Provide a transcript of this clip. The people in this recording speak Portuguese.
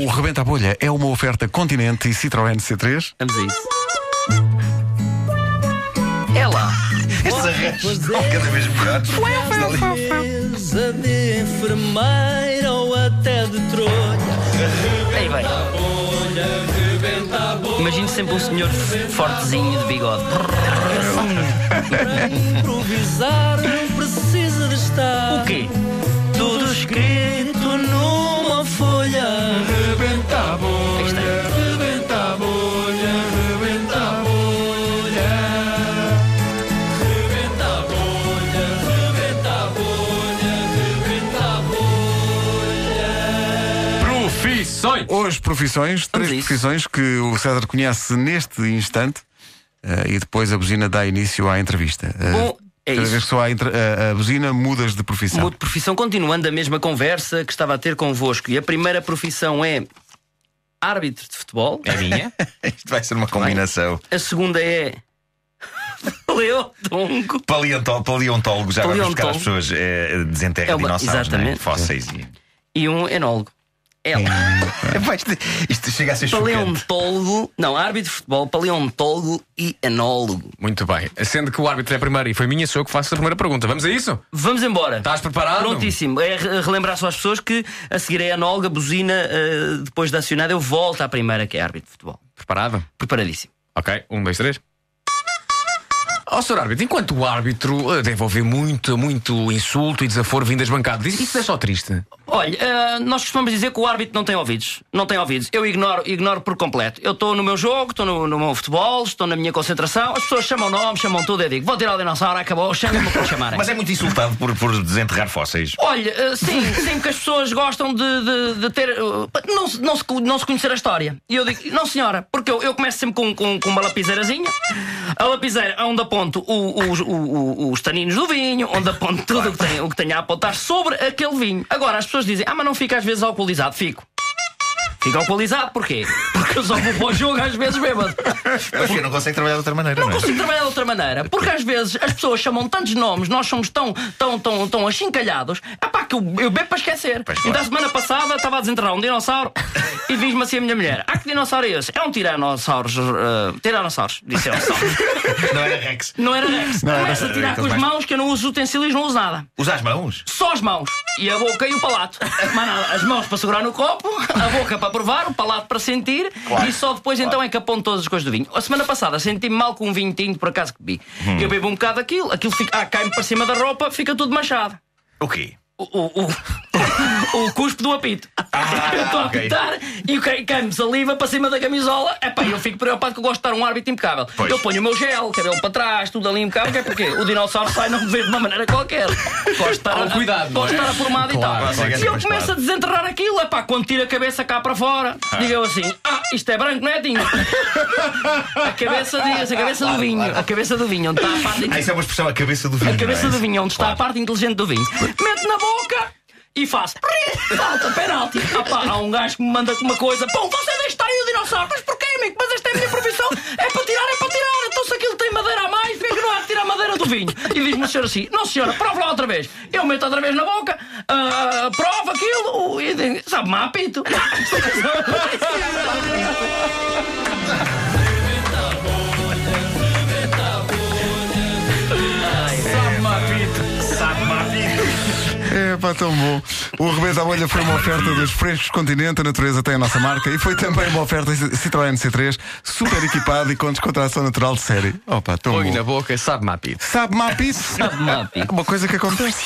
O Rebenta a Bolha é uma oferta Continente e Citroën C3. Vamos a isso. É lá. Estes arranjos são cada vez melhores. Beleza de enfermeira ou até de trolha. Aí vem. Imagino sempre um senhor fortezinho de bigode. Improvisar Profissões! Hoje, profissões, três profissões que o César conhece neste instante eh, e depois a buzina dá início à entrevista. Eh, Bom, é cada isso. vez que soa a, entre- a- a buzina, mudas de profissão. Mudo de profissão, continuando a mesma conversa que estava a ter convosco. E a primeira profissão é árbitro de futebol. É minha? Isto vai ser uma combinação. A segunda é paleodongo. Paleontó- Paleontólogo, já agora para buscar as Paleontólogo. pessoas eh, desenterra É uma- dinossauros, né? exatamente. fósseis. E... E um enólogo. Ela. Epá, isto, isto chega a ser. Paleontólogo. Não, árbitro de futebol, paleontólogo e enólogo. Muito bem. Sendo que o árbitro é primeiro e foi minha, sou eu que faço a primeira pergunta. Vamos a isso? Vamos embora. Estás preparado? Prontíssimo. É re- relembrar só às pessoas que a seguir é a enóloga, buzina, eh, depois da acionada, eu volto à primeira, que é árbitro de futebol. Preparado? Preparadíssimo. Ok, um, dois, três. Ó, Sr. Árbitro, enquanto árbitro eh, deve ouvir muito, muito insulto e desaforo vindo das bancadas, isso isso é só triste. Olha, eh, nós costumamos dizer que o árbitro não tem ouvidos. Não tem ouvidos. Eu ignoro, ignoro por completo. Eu estou no meu jogo, estou no, no meu futebol, estou na minha concentração. As pessoas chamam nome, chamam tudo. Eu digo, vou tirar o dinossauro, acabou, chamem-me para chamarem. Mas é muito insultado por, por desenterrar fósseis. Olha, eh, sim, sim, porque as pessoas gostam de, de- de ter. eh, não, se- não, se, não se conhecer a história. E eu digo, não senhora, porque eu, eu começo sempre com, com, com uma lapiseirazinha. A lapiseira é onde aponto o- os- o- o- os taninos do vinho, onde aponto tudo o que, tem, o que tenho a apontar sobre aquele vinho. Agora, as pessoas dizem, ah, mas não fica às vezes alcoolizado. Fico. Fica alcoolizado, porquê? Porque eu só vou para o jogo às vezes bêbado. Porque não consegue trabalhar de outra maneira, não, Não é? consigo trabalhar de outra maneira. Porque às vezes as pessoas chamam tantos nomes, nós somos tão, tão, tão, tão achincalhados, é pá, que eu, eu bebo para esquecer. Pois então, claro. a semana passada estava a desenterrar um dinossauro e diz-me assim a minha mulher: Ah, que dinossauro é esse? É um tiranossauro. Uh, tiranossauros, disse eu. Não era Rex. Não era Rex. Não era Começa a tirar com as mais- mãos, que eu não uso utensílios, não uso nada. Usa as mãos. Só as mãos. E a boca e o palato. Nada. As mãos para segurar no copo, a boca para provar, o palato para sentir Claro. e só depois então é que aponto todas as coisas do vinho. A semana passada senti-me mal com um vinho tinto por acaso que bebi. Hum. Eu bebo um bocado daquilo, aquilo fica, ah, cai-me para cima da roupa, fica tudo manchado. O quê? O, o, o, o cuspo do apito. eu estou a Ah, apitar e cai- cai-me saliva para cima da camisola. Epá, eu fico preocupado que eu gosto de estar um árbitro impecável. Pois. Eu ponho o meu gel, cabelo para trás, tudo ali impecável, que é porque o dinossauro sai não me vê de uma maneira qualquer. Gosto de estar, Há um cuidado, é? estar formado Claro, e tal. claro. Se eu começo a claro. desenterrar aquilo, epá, quando tiro a cabeça cá para fora, digo eu assim: ah, isto é branco, não é tinho? A cabeça, diz, a cabeça do vinho, a cabeça do vinho, onde está a parte Ah, isso é uma expressão, a cabeça do vinho. a cabeça é? do vinho, onde está a parte inteligente do vinho. Mete na boca e faço. Falta, penalti. Ah pá, há um gajo que me manda uma coisa. Pô, você deixa aí o dinossauro. Vinho. E diz-me o senhor assim: Não, senhora, prova lá outra vez. Eu meto outra vez na boca, ah, prova aquilo. E sabe-me a apito. Sabe-me a apito. É pá, tão bom. O Rebenta a Bolha foi uma oferta dos frescos Continente, a natureza tem a nossa marca e foi também uma oferta Citroën C3, super equipado e com descontração natural de série. Opa, tão Põe bom. na boca. Sabe-me a pizza? Sabe-me a apito. Uma coisa que acontece.